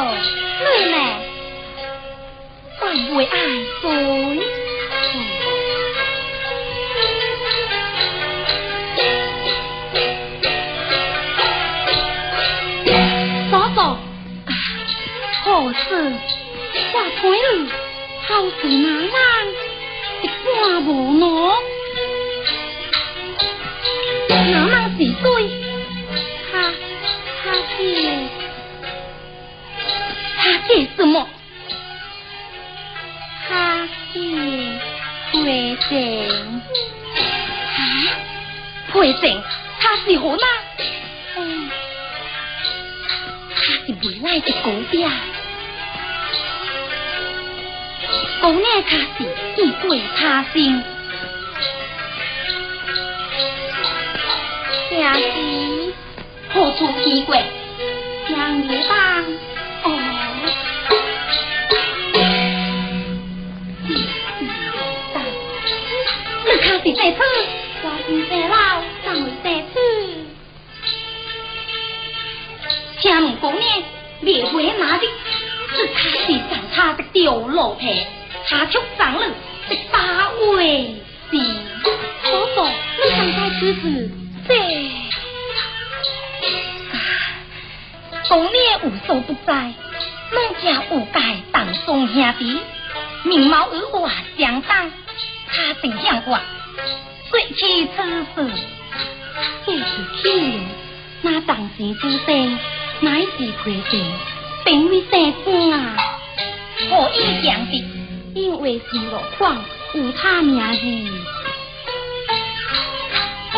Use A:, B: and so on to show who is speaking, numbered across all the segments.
A: 妹妹，会 mẹ toàn bụi ải, 好事难当 gió 侬他是什么？他是陪神啊？陪神？他是何吗？嗯，他是未来的狗爹。公爷他是异鬼他心，正是何处见过？杨月当是在此，我是在老，怎会在此？请问公爷，列为哪里？是他是上他的掉落皮。他出长了，这八位是
B: 婆婆，你刚才此事，
A: 对，公爷无所不在，孟家无界当中兄弟，面貌与我相当，他定向我说起此事，
B: 这是气人，那当时之生乃是亏欠，并未生子啊，
A: 何以讲的？
B: 因为是落矿有他名字，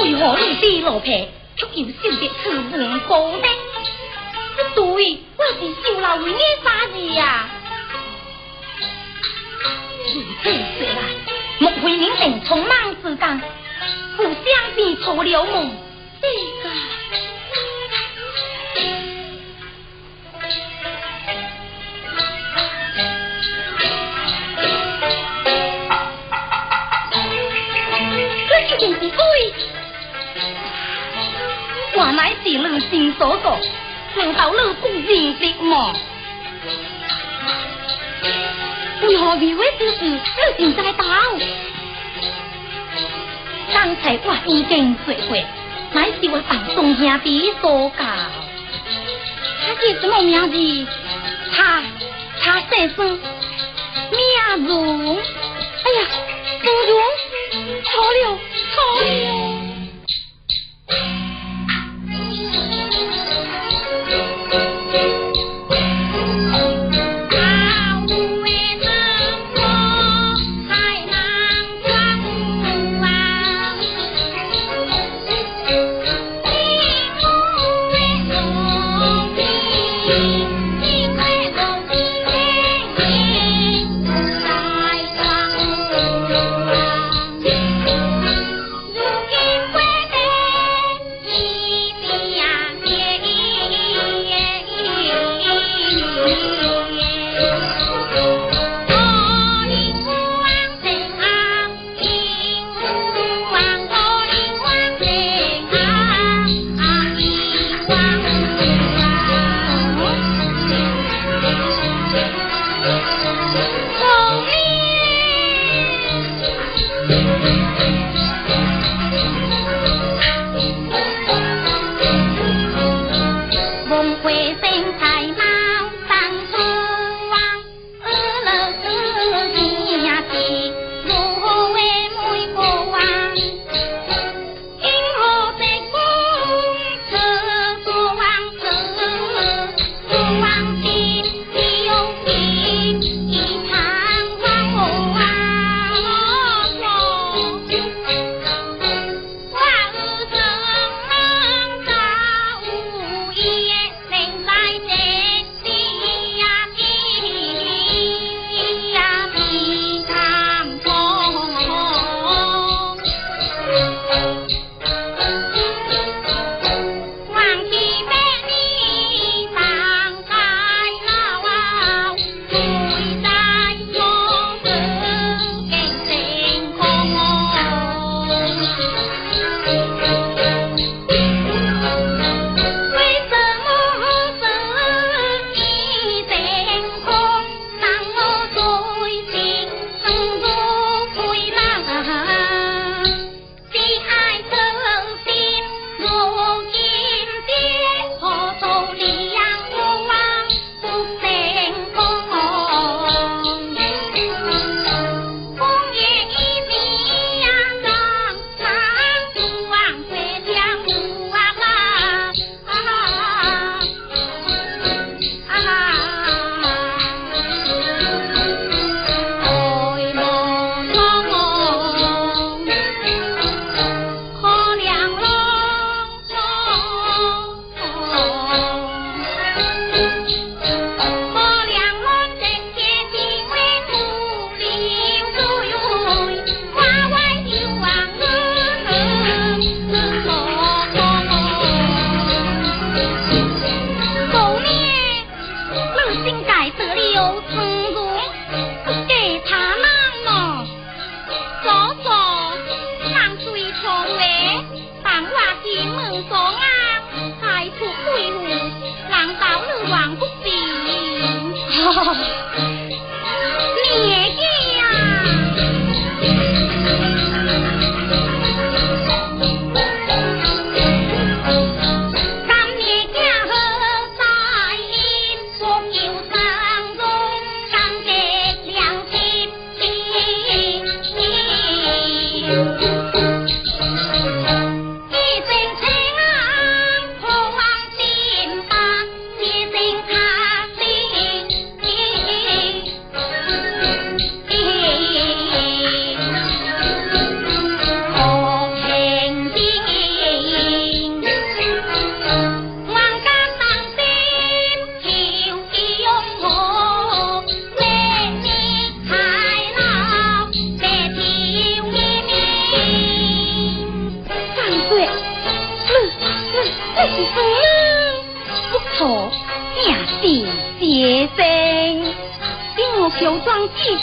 A: 为何你地落皮却又受得此文高呢？对，我是受了为你啥子呀？如此说来，莫非你定匆忙之间互相变错了梦？
B: 这个。
A: 我乃是你心所说，难道你不认识吗？
B: 为何未会之事，你竟在道？
A: 刚才我已经说过，乃是我？当中兄弟所教。
B: 他是什么名字？
A: 他他姓孙，名荣。
B: 哎呀，荣荣，错了错了。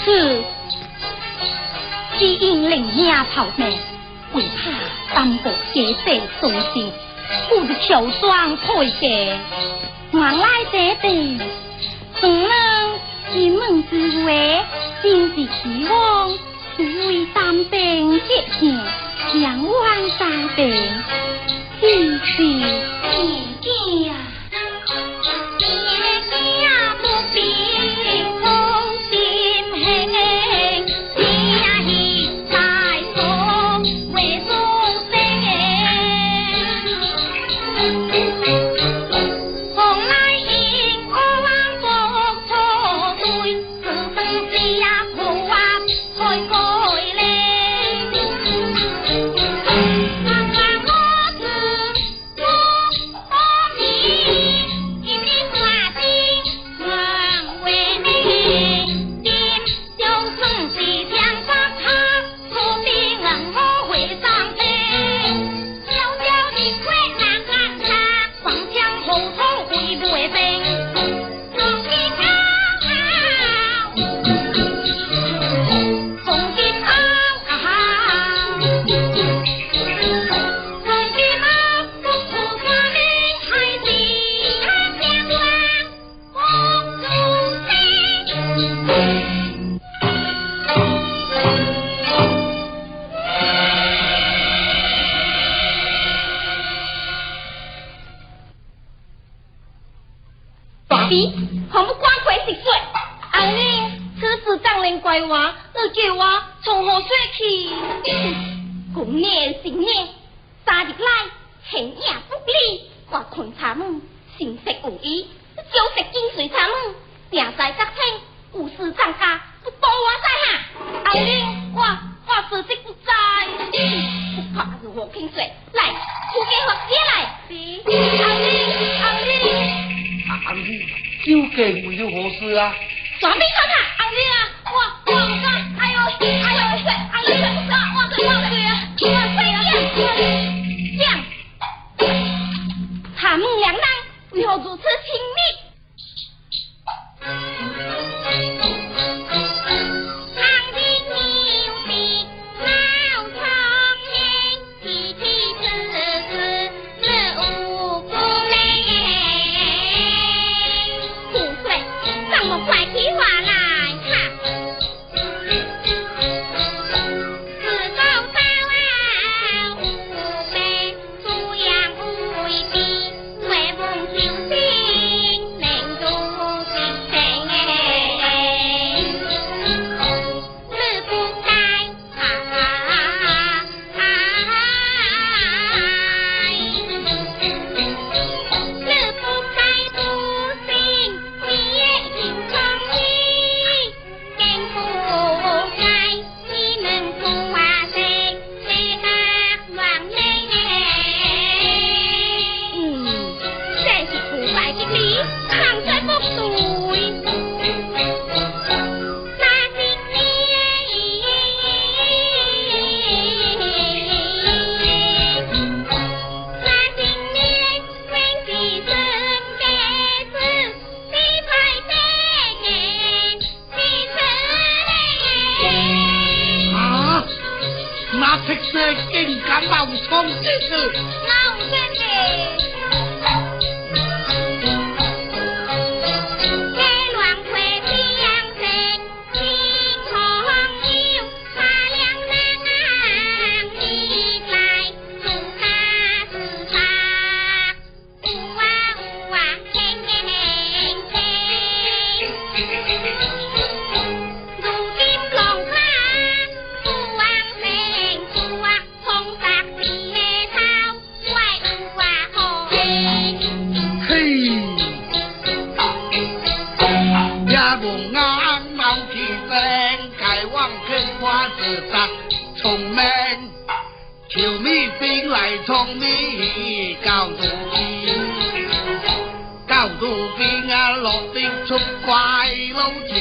B: 是
C: 只因令命头命为怕当伯姐姐伤心，故得乔装配嫁，原来这边怎能一梦之话，真是希望只为三兵结亲，两万三兵，一起一家。瓶水，
D: 来，不给我
C: 接来。阿，阿。
B: 阿，究竟
D: 为了何事啊？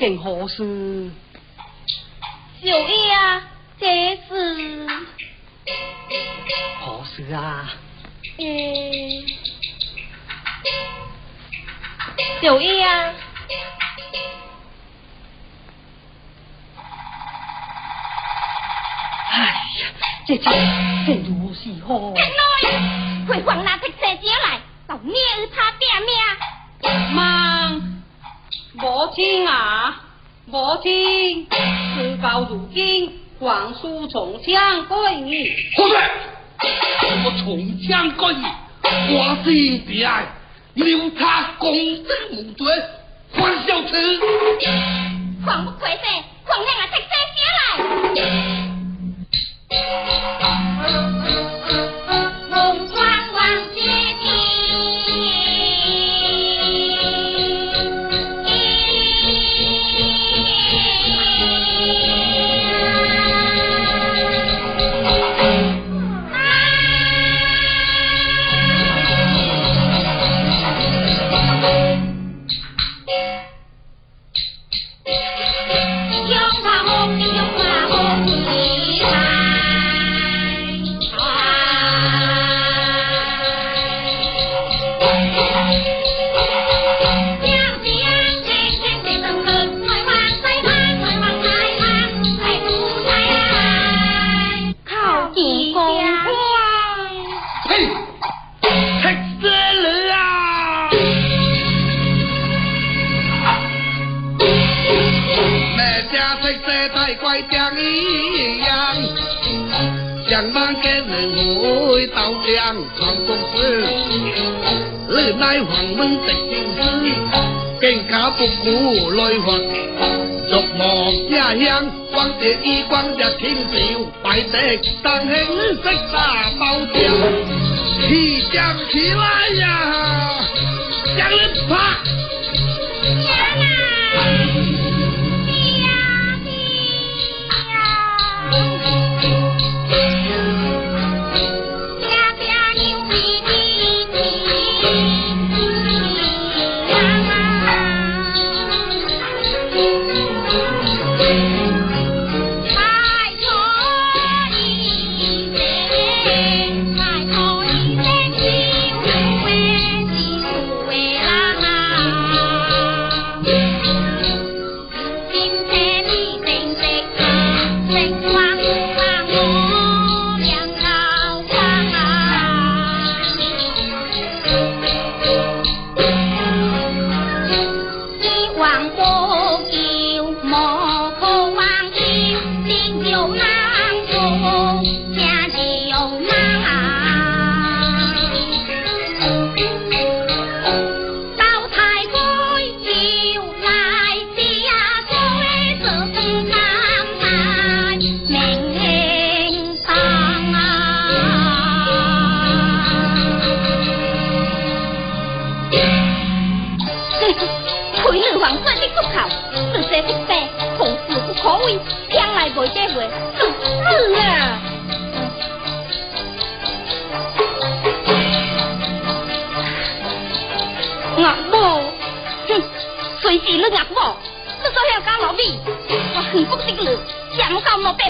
D: 竟何事？
B: 小叶啊，这是
D: 何事啊？
B: 嗯，小叶啊。
D: 哎呀，这这这如是好。
B: 太内，回房拿铁车招来，到聂儿他爹
D: 命。妈，母亲啊，母亲，事到如今，皇叔从枪归你。
C: 何对？我从枪归你，我心悲哀，留他公正无罪，还小吃。
B: 狂不愧是，狂让啊铁车招来。起来呀，向日葵！呀啦，呀呀。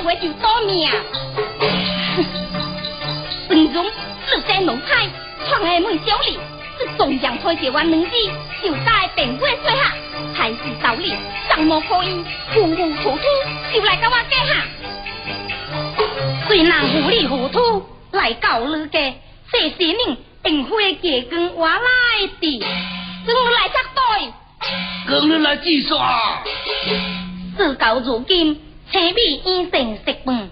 B: 百就倒命。孙总只在龙海，闯下门小里，是中央推荐我两字，就带电话最下，还是道理，怎么可以糊糊涂就来跟我计下？虽然糊里糊涂来告你家，这些人定会结
C: 跟我来的，跟我来插队，跟你来计算。
B: 事到如今。青米已成食饭，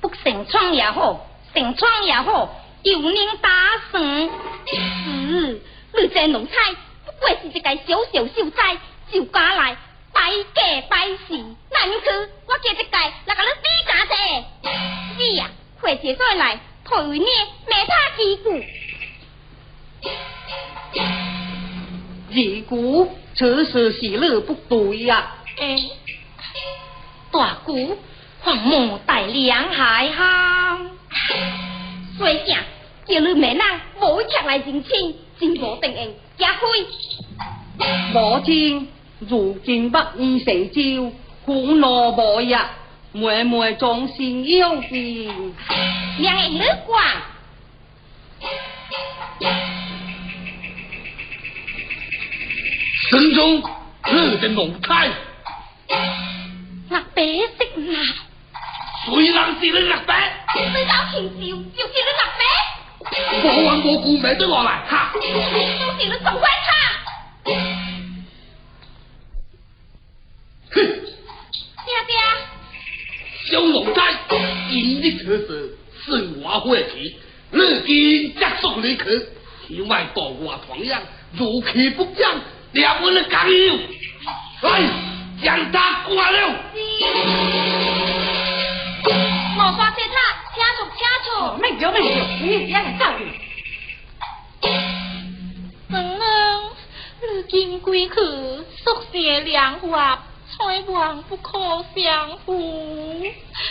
B: 不成窗也好，成窗也好，有人打算。嗯，你这奴才不过是一个小小秀才，就敢来摆假摆事，那你去，我叫这个来甲你比价者。是呀，快些再来，退为你没他欺负。
D: 二姑，此事是你不对呀。
B: 诶，大姑，黄母带两害哈，所以讲，叫你妹人无强来认亲，真无定应，加开。
D: 母亲，如今北衣成朝，苦恼无日，妹妹总心有病。
B: 两个女官。
C: 神中你的奴才，
B: 那白色那，
C: 谁能是你勒白，
B: 最早禽兽就是你勒白，
C: 我问我顾名都落来，哈！
B: 都是你总管他。
C: 哼，
B: 爹爹，
C: 小奴才，今日此事是我晦气，如今接送你去，天外多我同样，如其不讲。两位的讲友，来将他挂了。
B: 莫说这他，清楚清楚。
D: 没有没有，你也来教育。
E: 娘娘，如今归去，宿舍良华，采望不可相负。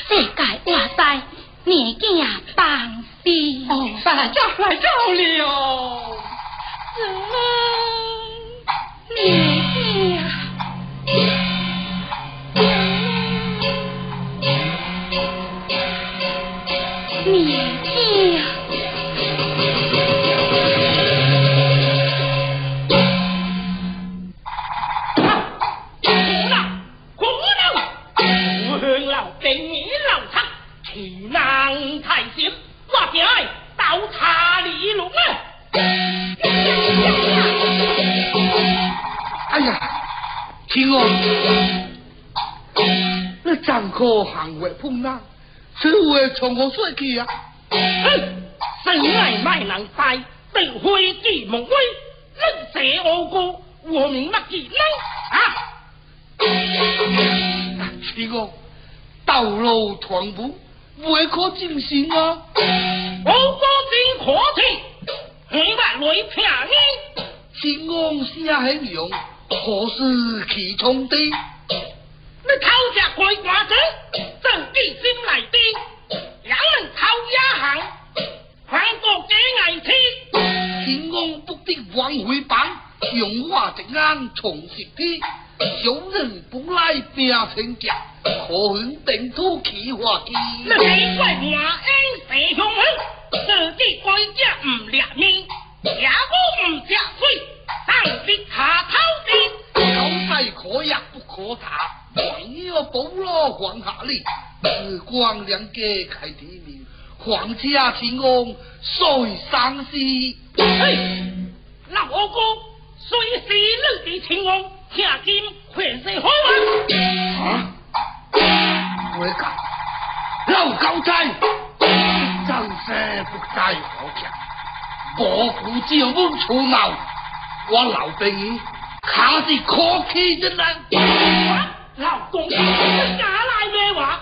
B: 世界话塞，年纪啊棒死。
D: 哦，来叫来叫了。
E: 娘娘。
C: 话从何成家，可恨定土起化机。
F: 你奇怪我应谁凶狠？自己鬼家唔掠面，也不唔食水，上逼他偷的，
C: 高才可压不可查。黄要保罗黄下里，日光两家开天明，皇家亲王谁生死？
F: 嘿，老阿哥，谁是你的亲王？下金快些好
C: 啊！啊！我讲，老高才，真是不在好强，我不就不出闹，我老兵他是可气的人。
F: 老公，你假来咩话？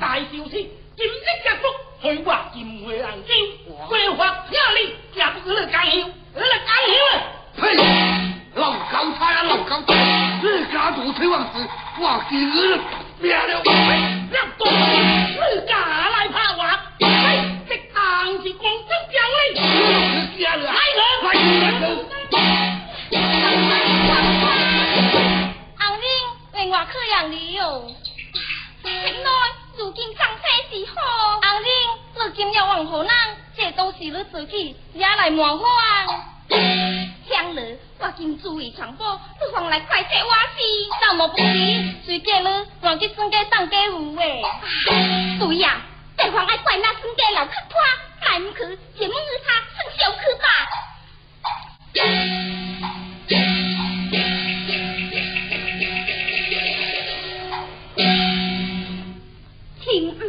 F: 大小事，金色一幅，去话金会人招，规划听你，也不是你讲笑，你来讲笑啊！
C: 呸！老高差啊，老高差，你家做崔王子，我见你灭了！
F: 老公，你家来怕我？嘿，这当是公正讲理。来
C: 人，来人！
B: 我可养你哟，原来如今长生是好，
E: 阿玲，如今要往何人？这都是你自己也来模仿。
B: 香了，我今注意传播，不妨来快些我事。
E: 怎么不离？随嫁了？我记孙家当家务诶。
B: 对呀、啊，对方爱怪那孙家老去拖，来不去，也唔是他，算小去吧。请勿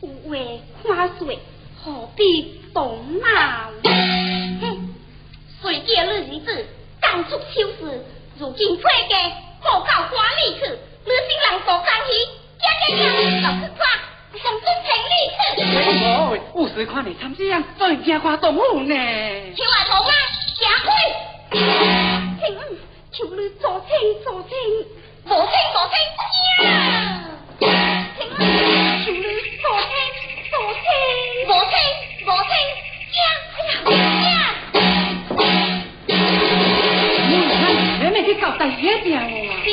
B: 胡话
G: 宽水。你儿子干事，如今回家莫告官里去，
B: 女性让大公鸡、公鸡、公鸡、公鸡上去。参，动物呢。妈，求你做听，做听，无，求你做听，做听，
G: 无听，无听，哎呀，搞大些点
B: 哦。是，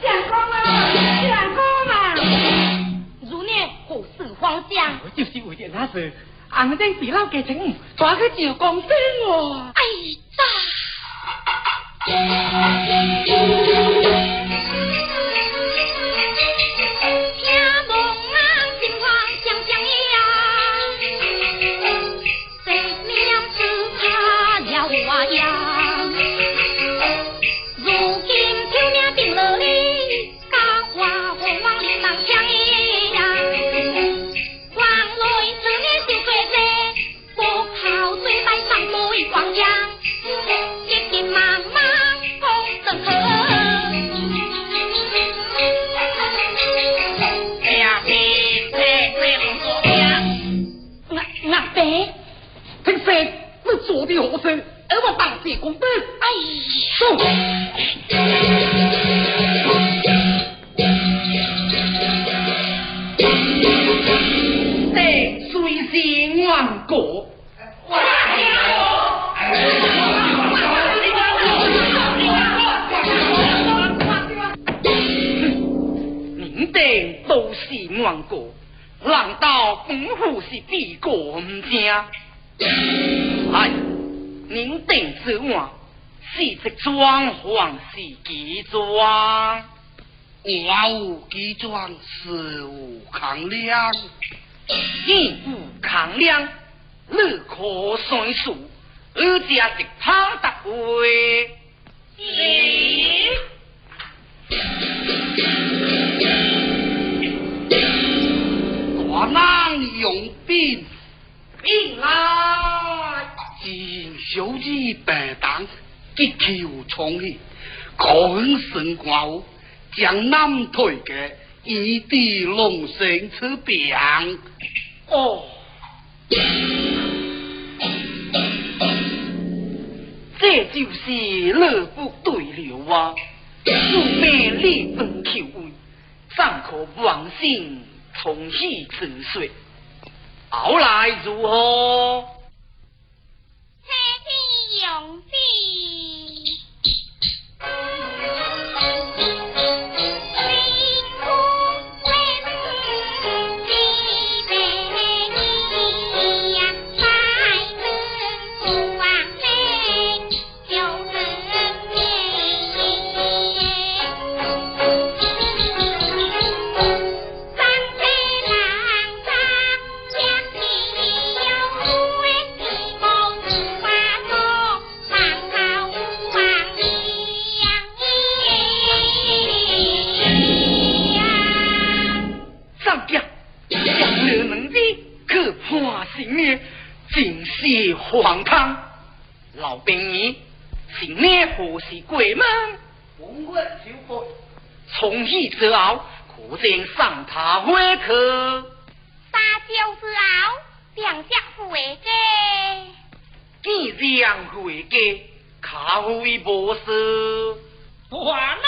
B: 相公啊，相公啊，如你何事慌张？
G: 就是为了那事，红灯比老家情，抓去照公灯哦。
B: 哎
C: 我无几装，事无抗量。
G: 义无抗量，你可算数？而家一汤大会。
B: 是。
C: 大郎用兵，
G: 兵来。
C: 今小子白当。一口冲气，可神光，江南退嘅一地龙生出病。
G: 哦，这就是乐不对流啊！素被立本求位，尚可忘心从喜辞岁，后来如何？
B: 车天用地。
G: 从喜之后，可见上塔会客。
B: 撒娇之后，两家回家。
G: 既然回家，卡会不是？还能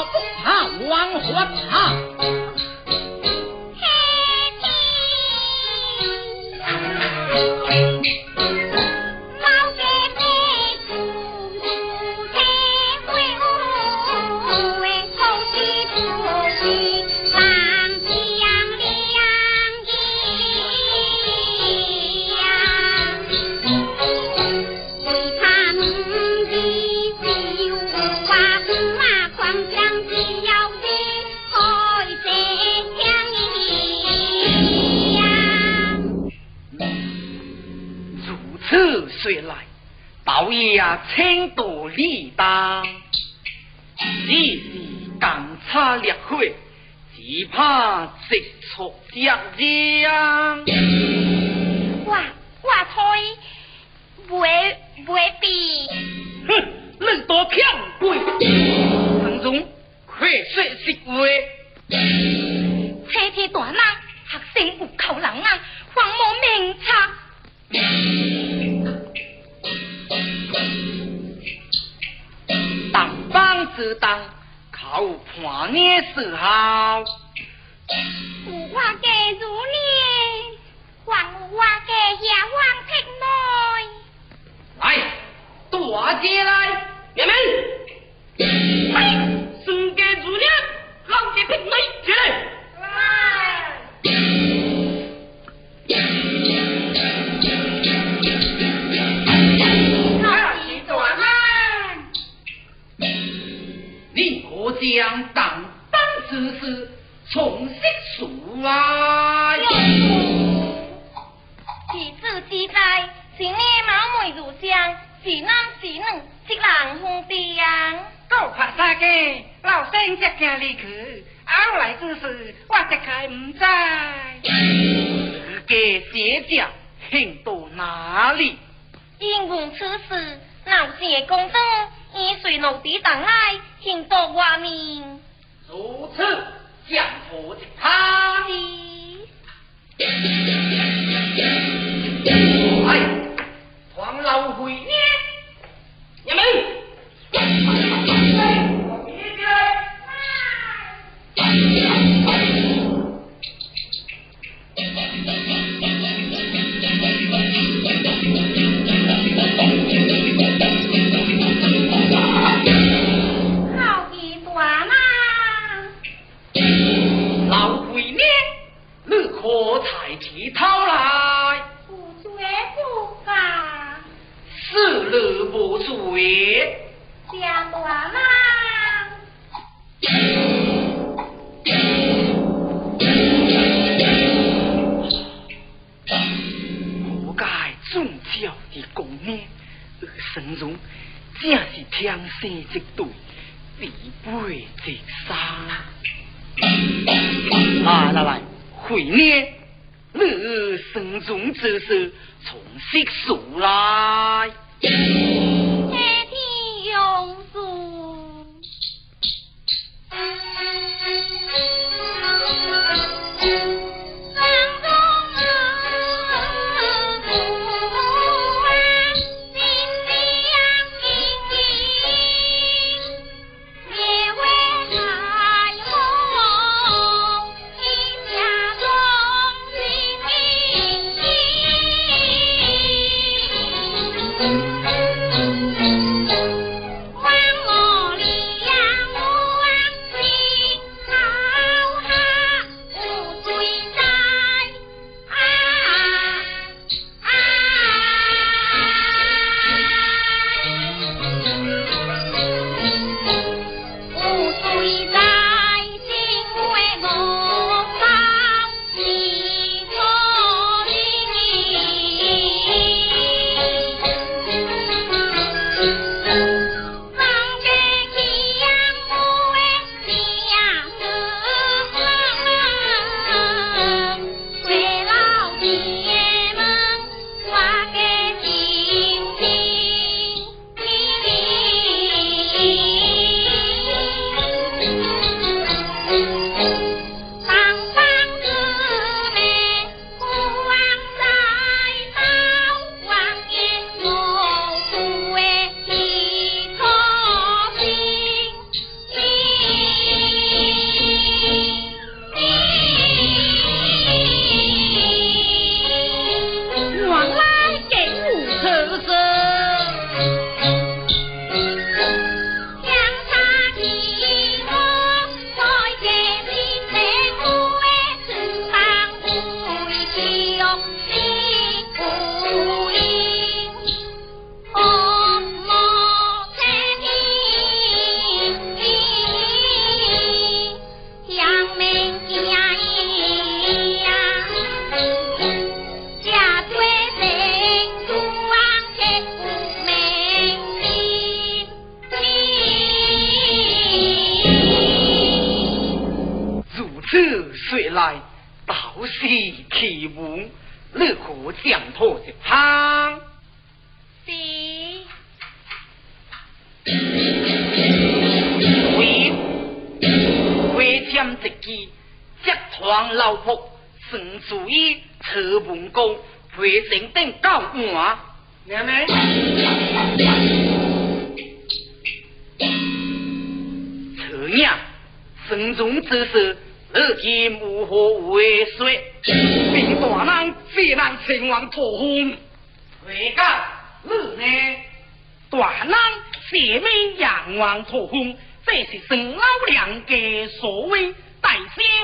G: 不怕王火他怕直出家将。
B: 我我吹，未未必。
G: 哼，你多骗鬼！唐总，快说实话。
B: 车天大人，学生有口人啊，荒无明
G: 察。当帮之当，靠判念时好。
B: 有我家如念，还有我家下王七妹。
G: 来，大姐来，娘们。述来。
B: 其子之在，今年貌美如相，是男是女，是郎兄弟呀。
F: 够怕三个，老生只惊离去，后来之事我一概唔知。
G: 自家姐姐行到哪里？
B: 因闻此事，老谢公主。已随奴弟等来，庆祝华明。
G: 如此，江湖的他呢？哎，黄老鬼呢？你们。啊啊啊啊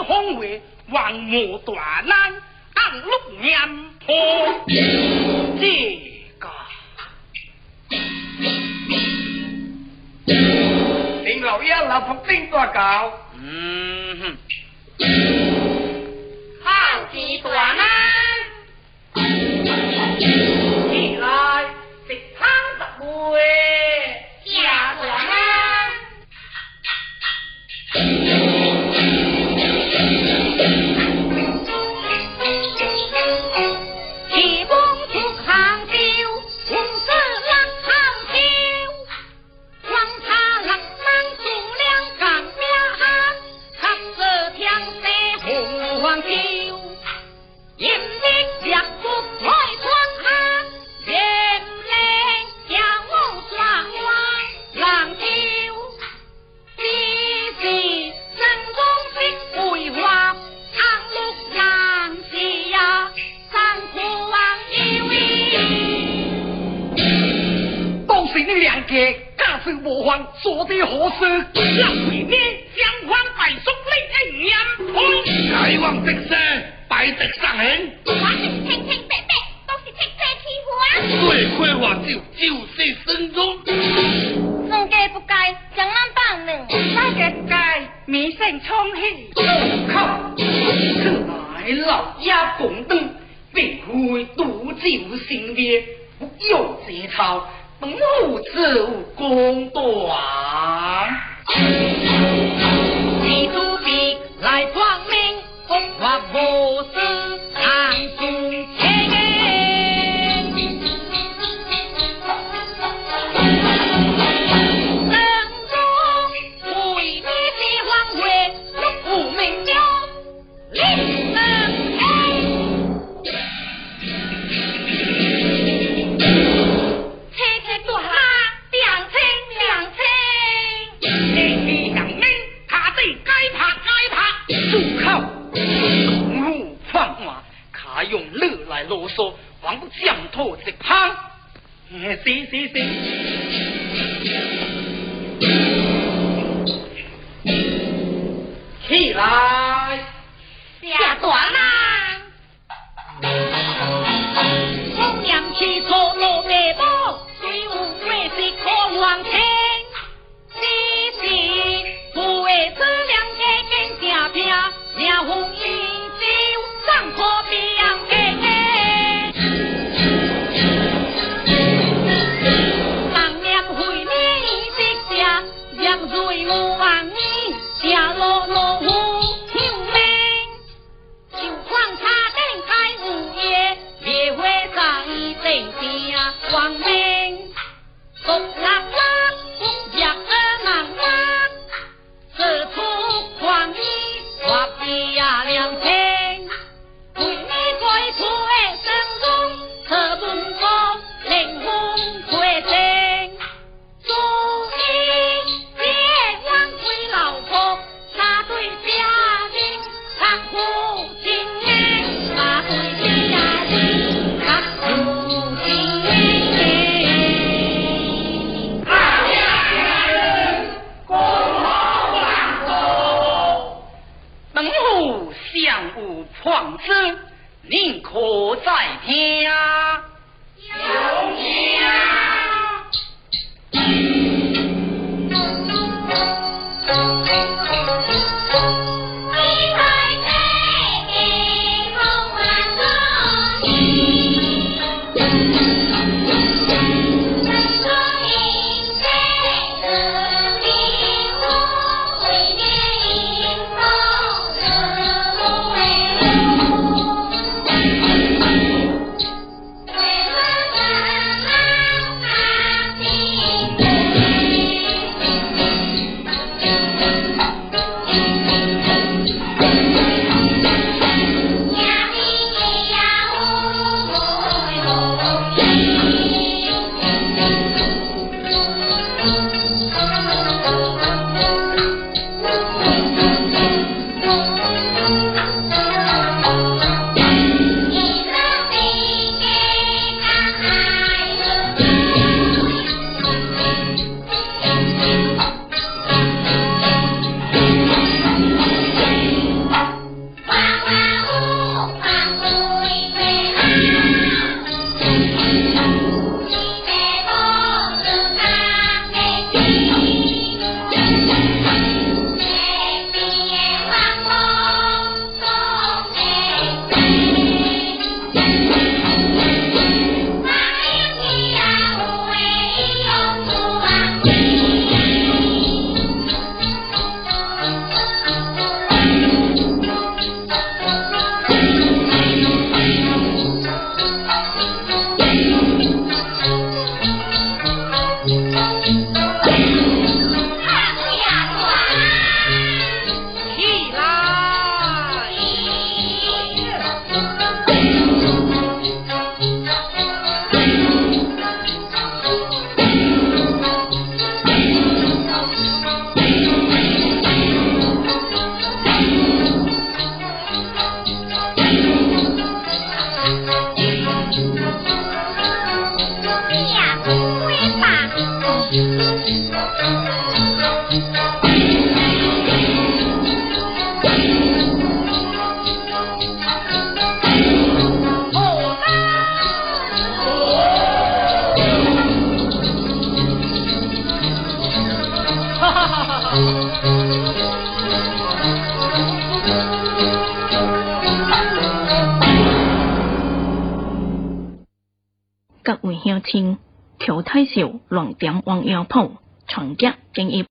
B: 方
G: 为王
F: 母大难，暗路娘破
G: 这个。
F: 林老爷老不听大教，
G: 嗯哼，
B: 好奇大难，
F: 起来直汤十
B: 回。是
F: 无，做得好事。让为你将官拜送你一言配。
E: 大王得势，拜得上恩。
B: 我是清清白白，都是清白欺负啊。
E: 最亏我就就是孙中。